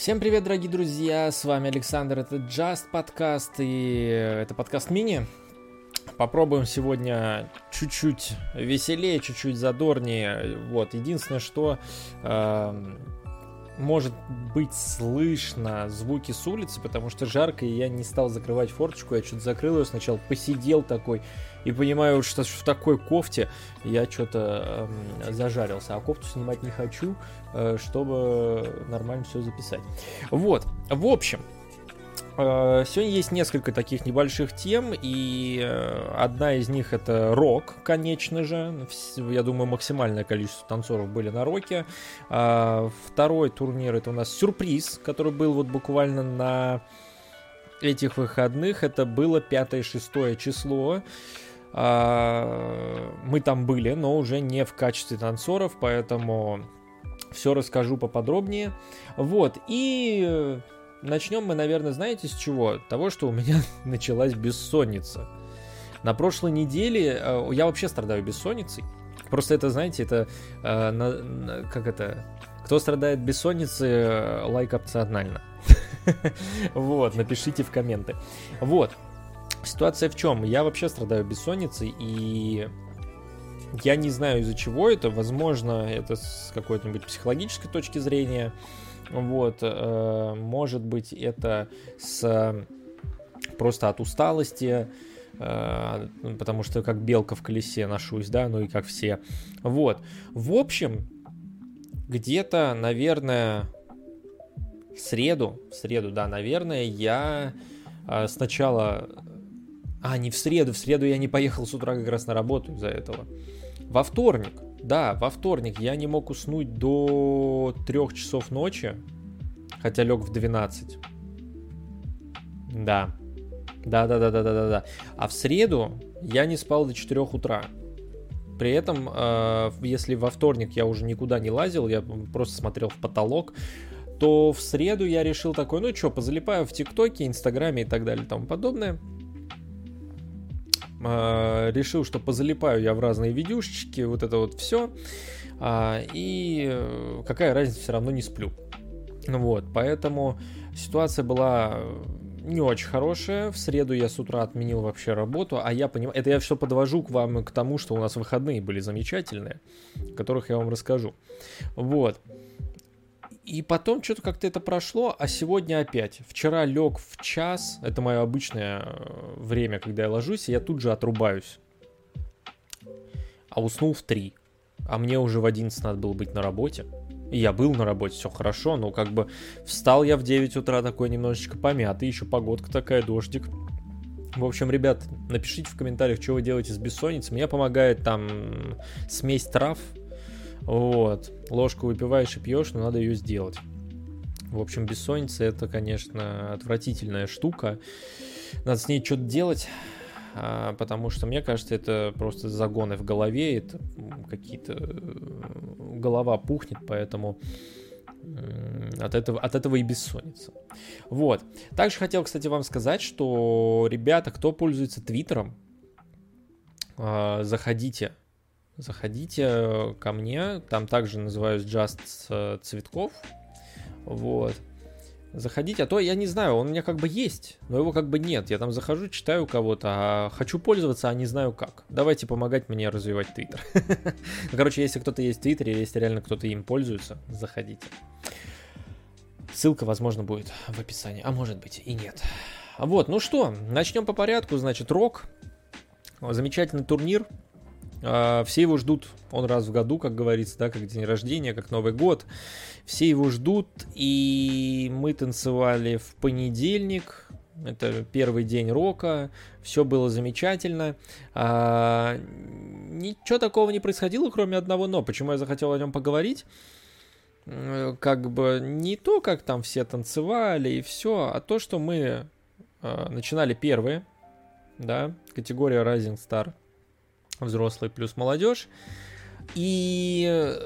Всем привет, дорогие друзья, с вами Александр, это Just подкаст, и это подкаст мини. Попробуем сегодня чуть-чуть веселее, чуть-чуть задорнее. Вот, единственное, что э, может быть слышно звуки с улицы, потому что жарко, и я не стал закрывать форточку, я что-то закрыл ее сначала, посидел такой, и понимаю, что в такой кофте я что-то э, зажарился, а кофту снимать не хочу, э, чтобы нормально все записать. Вот, в общем, э, Сегодня есть несколько таких небольших тем, и э, одна из них это рок, конечно же. Я думаю, максимальное количество танцоров были на роке. А, второй турнир это у нас сюрприз, который был вот буквально на этих выходных. Это было 5-6 число. А, мы там были, но уже не в качестве танцоров, поэтому все расскажу поподробнее. Вот, и начнем мы, наверное, знаете с чего? Того, что у меня началась бессонница. На прошлой неделе э, я вообще страдаю бессонницей. Просто это, знаете, это э, как это? Кто страдает бессонницей, э, лайк опционально. Вот, напишите в комменты. Вот. Ситуация в чем? Я вообще страдаю бессонницей, и я не знаю из-за чего это. Возможно, это с какой-нибудь психологической точки зрения. Вот, э, может быть, это с просто от усталости, э, потому что как белка в колесе ношусь, да, ну и как все. Вот. В общем, где-то, наверное, в среду, в среду, да, наверное, я э, сначала а, не в среду. В среду я не поехал с утра как раз на работу из-за этого. Во вторник. Да, во вторник я не мог уснуть до трех часов ночи, хотя лег в 12. Да. Да, да, да, да, да, да, да. А в среду я не спал до 4 утра. При этом, э, если во вторник я уже никуда не лазил, я просто смотрел в потолок, то в среду я решил такой, ну что, позалипаю в ТикТоке, Инстаграме и так далее и тому подобное. А, решил, что позалипаю я в разные видюшечки, вот это вот все. А, и э, какая разница, все равно не сплю. Вот, поэтому ситуация была не очень хорошая. В среду я с утра отменил вообще работу, а я понимаю, это я все подвожу к вам к тому, что у нас выходные были замечательные, о которых я вам расскажу. Вот. И потом что-то как-то это прошло, а сегодня опять. Вчера лег в час, это мое обычное э, время, когда я ложусь, и я тут же отрубаюсь. А уснул в 3. А мне уже в 11 надо было быть на работе. И я был на работе, все хорошо, но как бы встал я в 9 утра такой немножечко помятый, еще погодка такая, дождик. В общем, ребят, напишите в комментариях, что вы делаете с бессонницей. Мне помогает там смесь трав, вот. Ложку выпиваешь и пьешь, но надо ее сделать. В общем, бессонница это, конечно, отвратительная штука. Надо с ней что-то делать, а, потому что, мне кажется, это просто загоны в голове, это какие-то... Э, голова пухнет, поэтому от этого, от этого и бессонница. Вот. Также хотел, кстати, вам сказать, что, ребята, кто пользуется Твиттером, а, заходите заходите э, ко мне, там также называюсь Just э, Цветков, вот. Заходите, а то я не знаю, он у меня как бы есть, но его как бы нет. Я там захожу, читаю кого-то, а хочу пользоваться, а не знаю как. Давайте помогать мне развивать Твиттер. Короче, если кто-то есть в Твиттере, если реально кто-то им пользуется, заходите. Ссылка, возможно, будет в описании, а может быть и нет. Вот, ну что, начнем по порядку. Значит, Рок. Замечательный турнир. А, все его ждут, он раз в году, как говорится, да, как день рождения, как Новый год. Все его ждут, и мы танцевали в понедельник, это первый день рока, все было замечательно. А, ничего такого не происходило, кроме одного но. Почему я захотел о нем поговорить? Как бы не то, как там все танцевали и все, а то, что мы а, начинали первые, да, категория Rising Star взрослый плюс молодежь. И,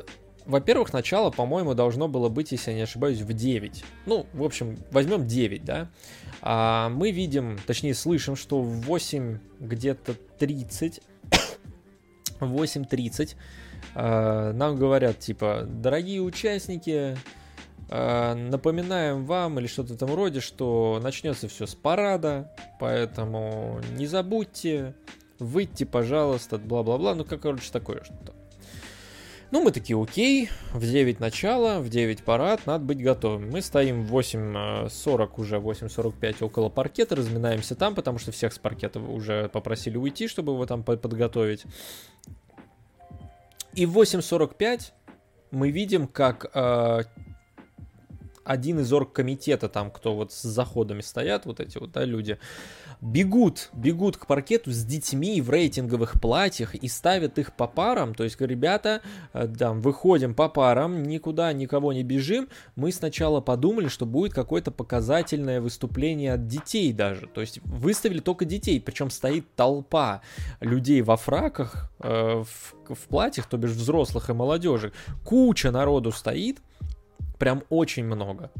во-первых, начало, по-моему, должно было быть, если я не ошибаюсь, в 9. Ну, в общем, возьмем 9, да. А мы видим, точнее, слышим, что в 8 где-то 30, 8.30 э, нам говорят, типа, дорогие участники, Э, напоминаем вам или что-то в этом роде, что начнется все с парада, поэтому не забудьте выйти, пожалуйста, бла-бла-бла, ну, как, короче, такое что-то. Ну, мы такие, окей, в 9 начало, в 9 парад, надо быть готовым. Мы стоим в 8.40, уже 8.45 около паркета, разминаемся там, потому что всех с паркета уже попросили уйти, чтобы его там подготовить. И в 8.45 мы видим, как э, один из оргкомитета, там, кто вот с заходами стоят, вот эти вот, да, люди, бегут, бегут к паркету с детьми в рейтинговых платьях и ставят их по парам. То есть, ребята, э, там, выходим по парам, никуда никого не бежим. Мы сначала подумали, что будет какое-то показательное выступление от детей даже. То есть, выставили только детей, причем стоит толпа людей во фраках, э, в, в платьях, то бишь взрослых и молодежи. Куча народу стоит, прям очень много.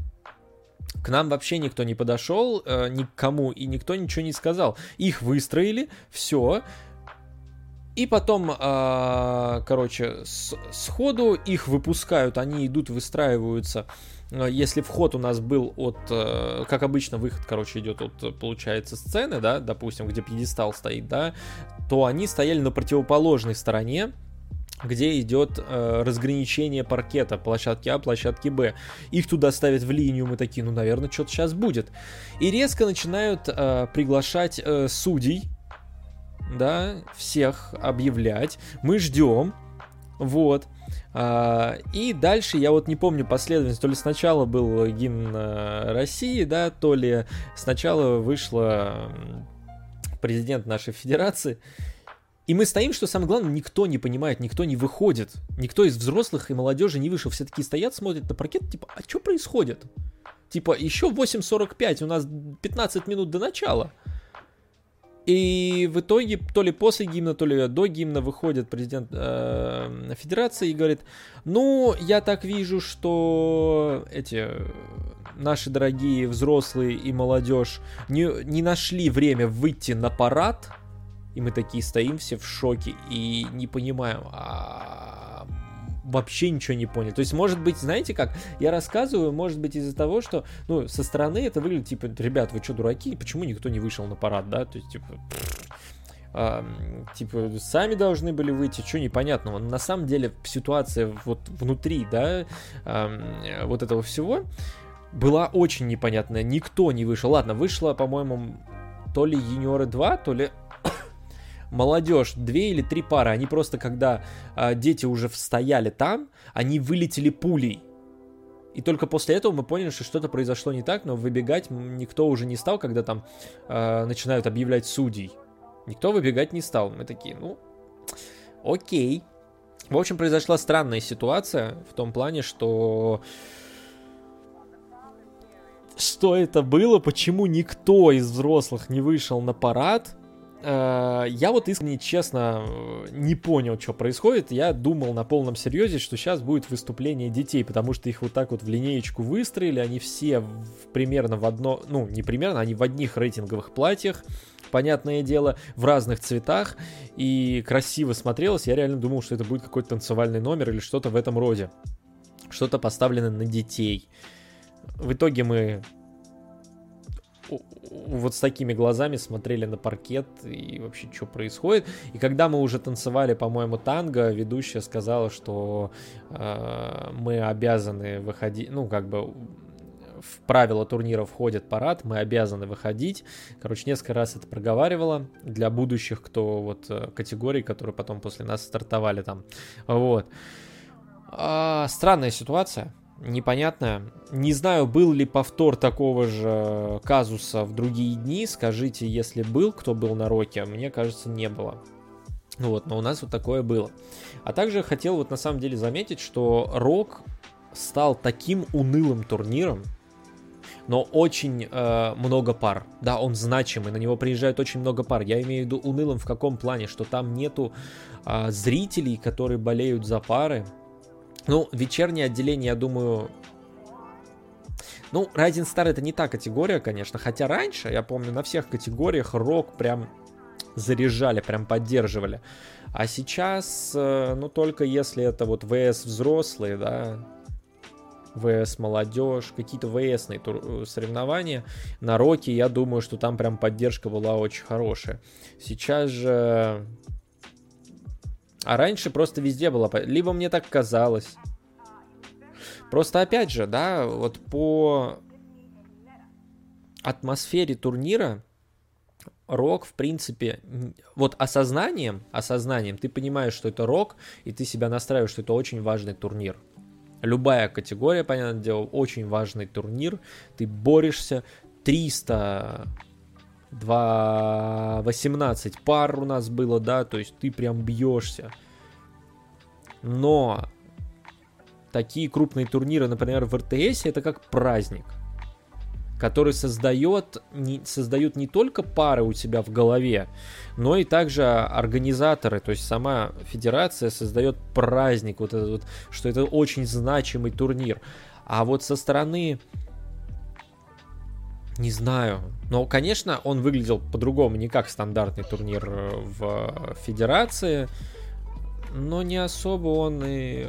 К нам вообще никто не подошел, э, никому, и никто ничего не сказал. Их выстроили, все. И потом, э, короче, с, сходу их выпускают, они идут, выстраиваются. Э, если вход у нас был от, э, как обычно, выход, короче, идет от, получается, сцены, да, допустим, где пьедестал стоит, да, то они стояли на противоположной стороне, где идет э, разграничение паркета, площадки А, площадки Б. Их туда ставят в линию, мы такие, ну, наверное, что-то сейчас будет. И резко начинают э, приглашать э, судей, да, всех объявлять. Мы ждем, вот. А, и дальше я вот не помню последовательность, то ли сначала был гимн э, России, да, то ли сначала вышла президент нашей федерации, и мы стоим, что самое главное, никто не понимает, никто не выходит. Никто из взрослых и молодежи не вышел. Все такие стоят, смотрят на паркет, типа, а что происходит? Типа, еще 8.45, у нас 15 минут до начала. И в итоге, то ли после гимна, то ли до гимна выходит президент э, Федерации и говорит, ну, я так вижу, что эти наши дорогие взрослые и молодежь не, не нашли время выйти на парад, и мы такие стоим все в шоке и не понимаем, а вообще ничего не поняли. То есть, может быть, знаете как, я рассказываю, может быть, из-за того, что, ну, со стороны это выглядит, типа, ребят, вы что, дураки? Почему никто не вышел на парад, да? То есть, типа, а, типа, сами должны были выйти, что непонятного. Но на самом деле ситуация вот внутри, да, а, вот этого всего была очень непонятная. Никто не вышел. Ладно, вышло, по-моему, то ли юниоры 2, то ли молодежь, две или три пары, они просто, когда э, дети уже стояли там, они вылетели пулей. И только после этого мы поняли, что что-то произошло не так, но выбегать никто уже не стал, когда там э, начинают объявлять судей. Никто выбегать не стал. Мы такие, ну, окей. В общем, произошла странная ситуация в том плане, что что это было, почему никто из взрослых не вышел на парад, я вот искренне, честно, не понял, что происходит. Я думал на полном серьезе, что сейчас будет выступление детей, потому что их вот так вот в линеечку выстроили, они все примерно в одно, ну, не примерно, они в одних рейтинговых платьях, понятное дело, в разных цветах, и красиво смотрелось. Я реально думал, что это будет какой-то танцевальный номер или что-то в этом роде. Что-то поставлено на детей. В итоге мы вот с такими глазами смотрели на паркет и вообще, что происходит. И когда мы уже танцевали, по-моему, танго, ведущая сказала, что э, мы обязаны выходить, ну, как бы в правила турнира входит парад, мы обязаны выходить. Короче, несколько раз это проговаривала для будущих, кто вот э, категорий, которые потом после нас стартовали там. Вот. А, странная ситуация непонятно. Не знаю, был ли повтор такого же казуса в другие дни. Скажите, если был, кто был на роке. Мне кажется, не было. Вот, но у нас вот такое было. А также хотел вот на самом деле заметить, что рок стал таким унылым турниром, но очень э, много пар. Да, он значимый, на него приезжает очень много пар. Я имею в виду унылым в каком плане, что там нету э, зрителей, которые болеют за пары, ну, вечернее отделение, я думаю... Ну, Rising Star это не та категория, конечно, хотя раньше, я помню, на всех категориях рок прям заряжали, прям поддерживали. А сейчас, э, ну, только если это вот ВС взрослые, да, ВС молодежь, какие-то ВСные э, соревнования. На Роке, я думаю, что там прям поддержка была очень хорошая. Сейчас же... А раньше просто везде была... Либо мне так казалось. Просто опять же, да, вот по атмосфере турнира рок, в принципе, вот осознанием, осознанием ты понимаешь, что это рок, и ты себя настраиваешь, что это очень важный турнир. Любая категория, понятное дело, очень важный турнир. Ты борешься. 300 2, 18 пар у нас было, да, то есть ты прям бьешься. Но такие крупные турниры, например, в РТС, это как праздник который создает, не, создают не только пары у тебя в голове, но и также организаторы, то есть сама федерация создает праздник, вот этот вот, что это очень значимый турнир. А вот со стороны не знаю. Но, конечно, он выглядел по-другому, не как стандартный турнир в Федерации. Но не особо он и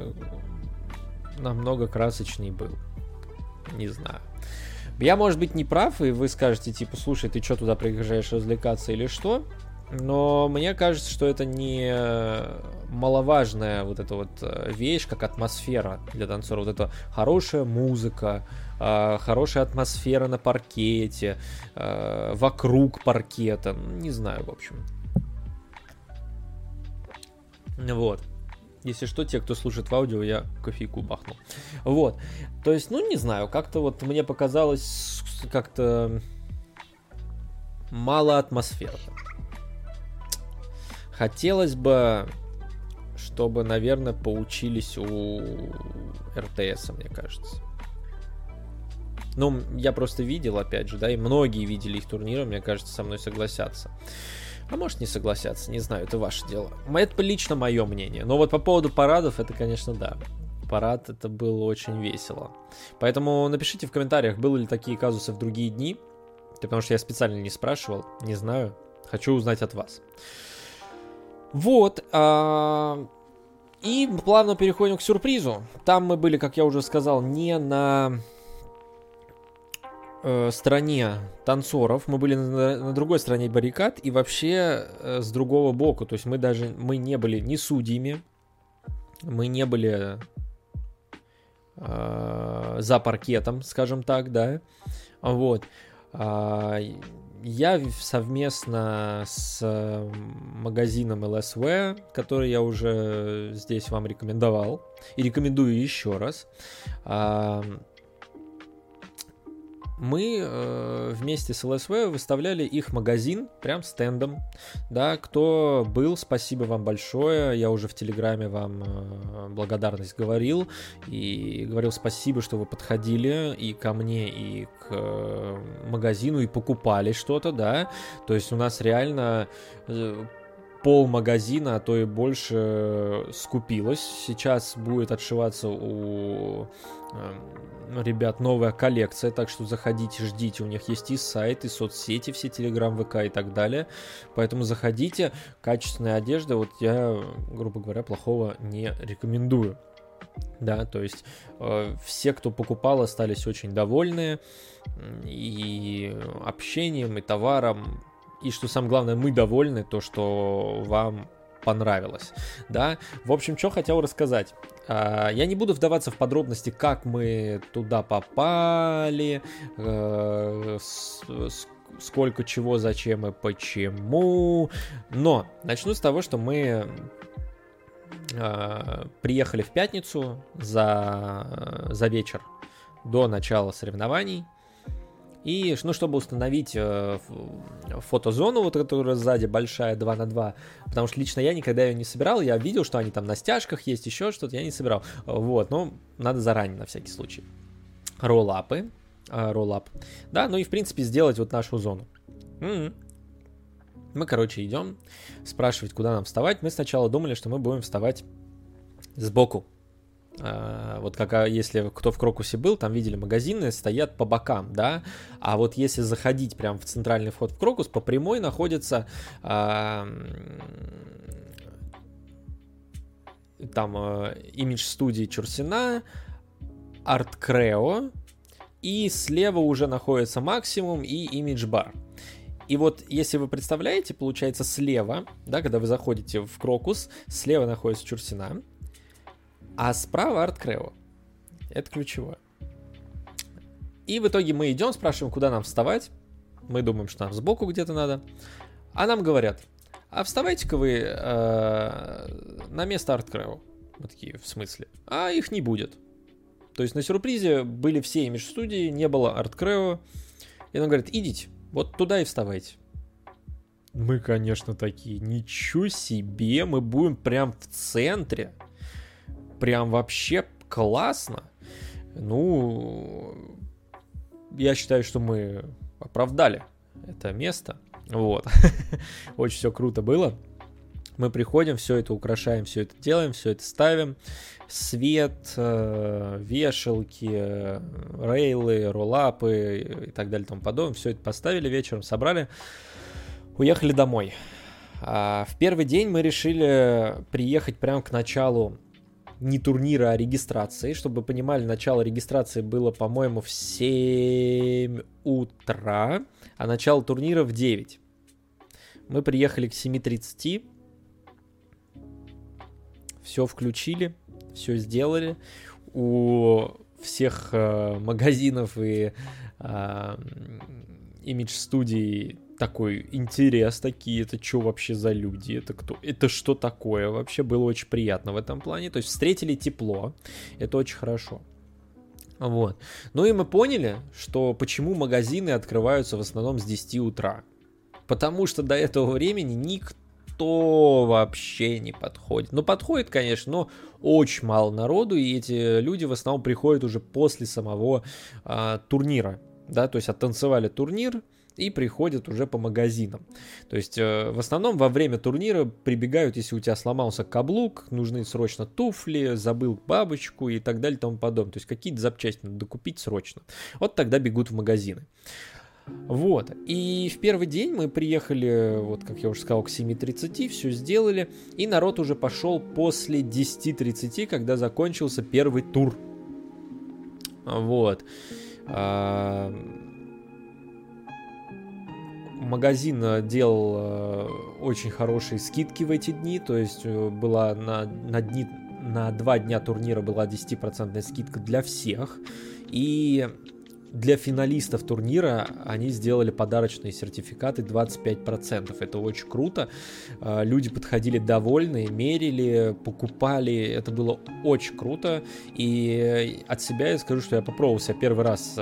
намного красочней был. Не знаю. Я, может быть, не прав, и вы скажете, типа, слушай, ты что туда приезжаешь развлекаться или что? Но мне кажется, что это не маловажная вот эта вот э, вещь, как атмосфера для танцора. Вот это хорошая музыка, э, хорошая атмосфера на паркете, э, вокруг паркета. Не знаю, в общем. Вот. Если что, те, кто слушает в аудио, я кофейку бахнул. Вот. То есть, ну, не знаю, как-то вот мне показалось как-то мало атмосферно. Хотелось бы, чтобы, наверное, поучились у РТС, мне кажется. Ну, я просто видел, опять же, да, и многие видели их турниры, мне кажется, со мной согласятся. А может не согласятся, не знаю, это ваше дело. Это лично мое мнение. Но вот по поводу парадов, это, конечно, да. Парад это было очень весело. Поэтому напишите в комментариях, были ли такие казусы в другие дни. Потому что я специально не спрашивал, не знаю. Хочу узнать от вас. Вот. А... И плавно переходим к сюрпризу. Там мы были, как я уже сказал, не на э, стороне танцоров, мы были на, на другой стороне баррикад и вообще э, с другого боку. То есть мы даже мы не были ни судьями, мы не были э, за паркетом, скажем так, да. Вот. Э, я совместно с магазином LSW, который я уже здесь вам рекомендовал, и рекомендую еще раз, мы э, вместе с ЛСВ выставляли их магазин прям стендом. Да, кто был, спасибо вам большое. Я уже в Телеграме вам э, благодарность говорил. И говорил спасибо, что вы подходили и ко мне, и к э, магазину, и покупали что-то, да. То есть у нас реально э, пол магазина, а то и больше скупилось. Сейчас будет отшиваться у ребят новая коллекция, так что заходите, ждите, у них есть и сайт, и соцсети, все Телеграм, ВК и так далее, поэтому заходите, качественная одежда, вот я, грубо говоря, плохого не рекомендую. Да, то есть э, все, кто покупал, остались очень довольны и общением, и товаром, и что самое главное, мы довольны, то, что вам понравилось, да. В общем, что хотел рассказать. А, я не буду вдаваться в подробности, как мы туда попали, э, сколько чего, зачем и почему. Но начну с того, что мы а, приехали в пятницу за, за вечер до начала соревнований. И, ну, чтобы установить э, фотозону, вот которая сзади большая 2 на 2, потому что лично я никогда ее не собирал, я видел, что они там на стяжках есть, еще что-то, я не собирал. Вот, но надо заранее, на всякий случай. Роллапы, э, роллап, да, ну и, в принципе, сделать вот нашу зону. М-м. Мы, короче, идем спрашивать, куда нам вставать. Мы сначала думали, что мы будем вставать сбоку вот как а, если кто в Крокусе был, там видели магазины стоят по бокам, да, а вот если заходить прям в центральный вход в Крокус, по прямой находится там имидж студии Чурсина, Art Creo, и слева уже находится максимум и Image Bar. И вот, если вы представляете, получается слева, да, когда вы заходите в Крокус, слева находится Чурсина, а справа Арт Крео. Это ключевое. И в итоге мы идем, спрашиваем, куда нам вставать. Мы думаем, что нам сбоку где-то надо. А нам говорят, а вставайте-ка вы э, на место Арт Крео. Мы такие, в смысле? А их не будет. То есть на сюрпризе были все имидж студии, не было Арт Крео. И он говорит, идите, вот туда и вставайте. Мы, конечно, такие, ничего себе, мы будем прям в центре. Прям вообще классно. Ну, я считаю, что мы оправдали это место. Вот. Очень все круто было. Мы приходим, все это украшаем, все это делаем, все это ставим. Свет, э, вешалки, рейлы, роллапы и так далее и тому подобное. Все это поставили вечером, собрали, уехали домой. А в первый день мы решили приехать прямо к началу не турнира, а регистрации. Чтобы вы понимали, начало регистрации было, по-моему, в 7 утра, а начало турнира в 9. Мы приехали к 7.30, все включили, все сделали. У всех э, магазинов и э, имидж-студий такой интерес, такие, это что вообще за люди, это кто, это что такое, вообще было очень приятно в этом плане, то есть встретили тепло, это очень хорошо. Вот. Ну и мы поняли, что почему магазины открываются в основном с 10 утра. Потому что до этого времени никто вообще не подходит. Ну, подходит, конечно, но очень мало народу, и эти люди в основном приходят уже после самого а, турнира. Да, то есть оттанцевали турнир, и приходят уже по магазинам. То есть э, в основном во время турнира прибегают, если у тебя сломался каблук, нужны срочно туфли, забыл бабочку и так далее и тому подобное. То есть какие-то запчасти надо докупить срочно. Вот тогда бегут в магазины. Вот. И в первый день мы приехали, вот как я уже сказал, к 7.30, все сделали. И народ уже пошел после 10.30, когда закончился первый тур. Вот. А, магазин э, делал э, очень хорошие скидки в эти дни, то есть э, была на, на, дни, на два дня турнира была 10% скидка для всех, и для финалистов турнира они сделали подарочные сертификаты 25%. Это очень круто. Люди подходили довольные, мерили, покупали. Это было очень круто. И от себя я скажу, что я попробовал себя первый раз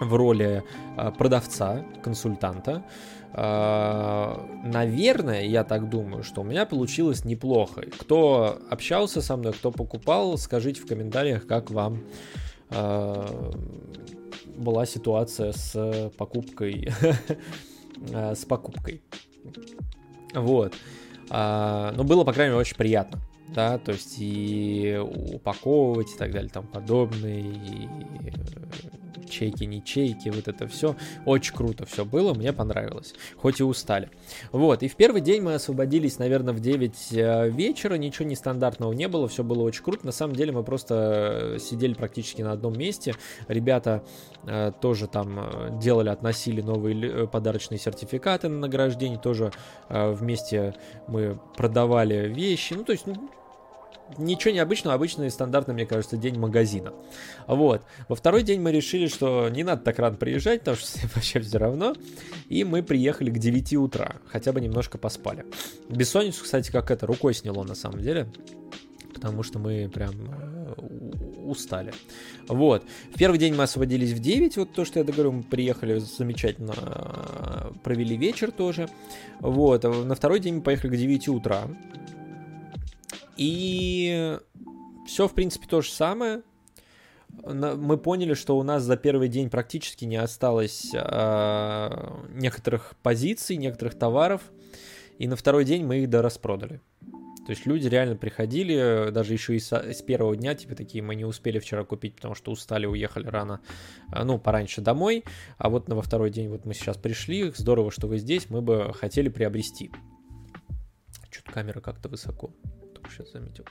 в роли а, продавца, консультанта. А, наверное, я так думаю, что у меня получилось неплохо. Кто общался со мной, кто покупал, скажите в комментариях, как вам а, была ситуация с покупкой. с покупкой. Вот. Но было, по крайней мере, очень приятно да, то есть и упаковывать и так далее, там подобное, и чеки, не чеки, вот это все. Очень круто все было, мне понравилось. Хоть и устали. Вот, и в первый день мы освободились, наверное, в 9 э, вечера, ничего нестандартного не было, все было очень круто. На самом деле мы просто э, сидели практически на одном месте. Ребята э, тоже там э, делали, относили новые подарочные сертификаты на награждение, тоже э, вместе мы продавали вещи. Ну, то есть, ну, ничего необычного, обычный стандартный, мне кажется, день магазина. Вот. Во второй день мы решили, что не надо так рано приезжать, потому что всем вообще все равно. И мы приехали к 9 утра, хотя бы немножко поспали. Бессонницу, кстати, как это, рукой сняло на самом деле потому что мы прям э, устали. Вот. В первый день мы освободились в 9, вот то, что я договорю, мы приехали замечательно, провели вечер тоже. Вот. На второй день мы поехали к 9 утра. И все, в принципе, то же самое. Мы поняли, что у нас за первый день практически не осталось э, некоторых позиций, некоторых товаров. И на второй день мы их дораспродали. То есть люди реально приходили, даже еще и с, с первого дня, типа такие, мы не успели вчера купить, потому что устали, уехали рано, а, ну, пораньше домой, а вот на во второй день вот мы сейчас пришли, здорово, что вы здесь, мы бы хотели приобрести. Что-то камера как-то высоко сейчас заметил.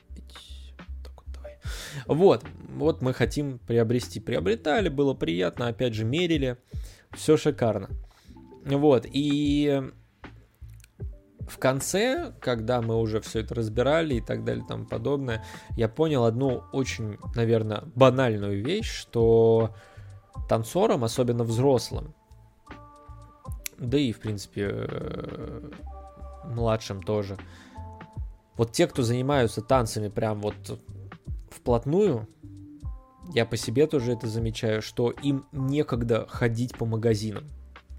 Так вот, давай. Вот, вот мы хотим приобрести. Приобретали, было приятно, опять же, мерили. Все шикарно. Вот, и в конце, когда мы уже все это разбирали и так далее и тому подобное, я понял одну очень, наверное, банальную вещь, что танцорам, особенно взрослым, да и, в принципе, э, младшим тоже, вот те, кто занимаются танцами прям вот вплотную, я по себе тоже это замечаю, что им некогда ходить по магазинам.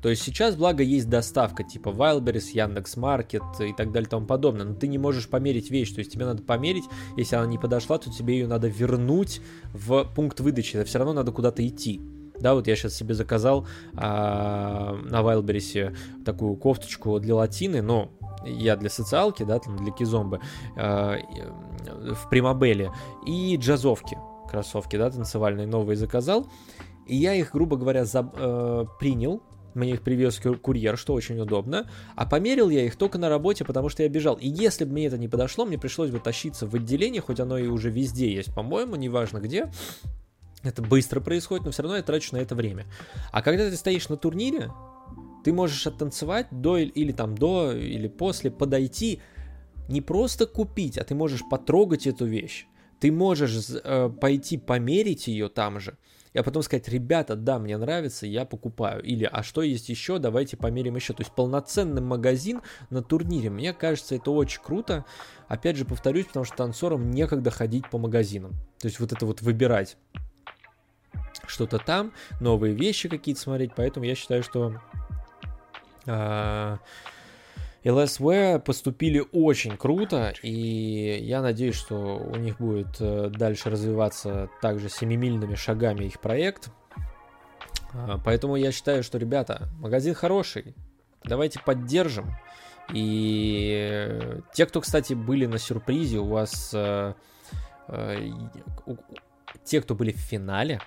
То есть сейчас, благо, есть доставка типа Wildberries, Яндекс.Маркет и так далее и тому подобное, но ты не можешь померить вещь, то есть тебе надо померить, если она не подошла, то тебе ее надо вернуть в пункт выдачи, это все равно надо куда-то идти. Да, вот я сейчас себе заказал а, на Wildberries такую кофточку для латины, но я для социалки, да, там для кизомбы а, в Примабеле и джазовки, кроссовки, да, танцевальные новые заказал. И я их, грубо говоря, за, э, принял, мне их привез курьер, что очень удобно. А померил я их только на работе, потому что я бежал. И если бы мне это не подошло, мне пришлось бы тащиться в отделение, хоть оно и уже везде есть, по-моему, неважно где. Это быстро происходит, но все равно я трачу на это время. А когда ты стоишь на турнире, ты можешь оттанцевать до или там до или после, подойти, не просто купить, а ты можешь потрогать эту вещь. Ты можешь э, пойти померить ее там же, и потом сказать, ребята, да, мне нравится, я покупаю. Или, а что есть еще, давайте померим еще. То есть полноценный магазин на турнире. Мне кажется, это очень круто. Опять же, повторюсь, потому что танцорам некогда ходить по магазинам. То есть вот это вот выбирать что-то там, новые вещи какие-то смотреть. Поэтому я считаю, что LSW поступили очень круто, и я надеюсь, что у них будет э, дальше развиваться также семимильными шагами их проект. А, поэтому я считаю, что, ребята, магазин хороший, давайте поддержим. И те, кто, кстати, были на сюрпризе, у вас... Э, э, те, кто были в финале,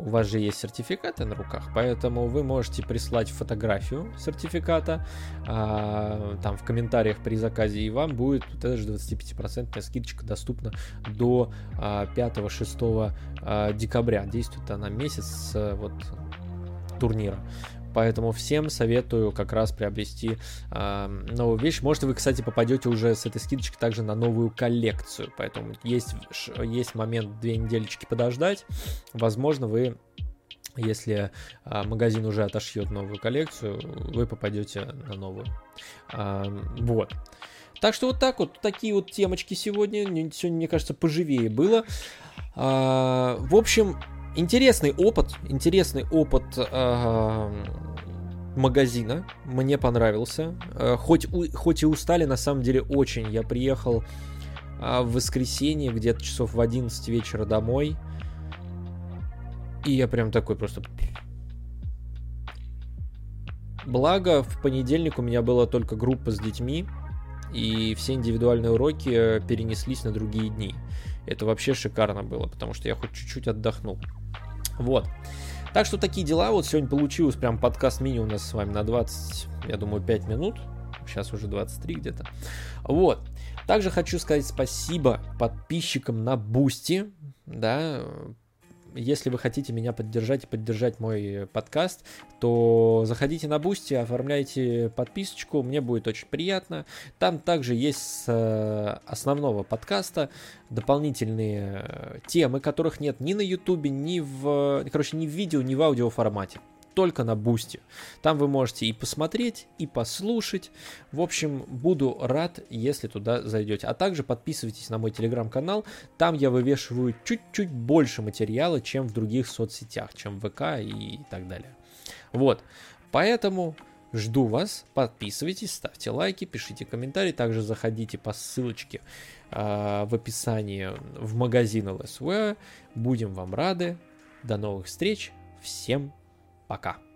у вас же есть сертификаты на руках, поэтому вы можете прислать фотографию сертификата а, там в комментариях при заказе, и вам будет вот эта же 25% скидочка доступна до а, 5-6 а, декабря. Действует она месяц вот турнира. Поэтому всем советую как раз приобрести э, новую вещь. Может, вы, кстати, попадете уже с этой скидочкой также на новую коллекцию. Поэтому есть, есть момент две недельчики подождать. Возможно, вы если а, магазин уже отошьет новую коллекцию, вы попадете на новую. А, вот. Так что вот так вот, такие вот темочки сегодня. Сегодня, мне кажется, поживее было. А, в общем, Интересный опыт, интересный опыт э, магазина, мне понравился. Э, хоть, хоть и устали, на самом деле очень. Я приехал э, в воскресенье, где-то часов в 11 вечера домой. И я прям такой просто... Благо, в понедельник у меня была только группа с детьми, и все индивидуальные уроки перенеслись на другие дни. Это вообще шикарно было, потому что я хоть чуть-чуть отдохнул. Вот. Так что такие дела. Вот сегодня получилось прям подкаст мини у нас с вами на 20, я думаю, 5 минут. Сейчас уже 23 где-то. Вот. Также хочу сказать спасибо подписчикам на Boosty. Да, если вы хотите меня поддержать и поддержать мой подкаст, то заходите на Boosty, оформляйте подписочку, мне будет очень приятно. Там также есть с э, основного подкаста дополнительные э, темы, которых нет ни на Ютубе, ни в, короче, ни в видео, ни в аудио формате только на Boosty. Там вы можете и посмотреть, и послушать. В общем, буду рад, если туда зайдете. А также подписывайтесь на мой телеграм-канал. Там я вывешиваю чуть-чуть больше материала, чем в других соцсетях, чем ВК и так далее. Вот. Поэтому жду вас. Подписывайтесь, ставьте лайки, пишите комментарии. Также заходите по ссылочке э, в описании в магазин LSW. Будем вам рады. До новых встреч. Всем пока. Пока.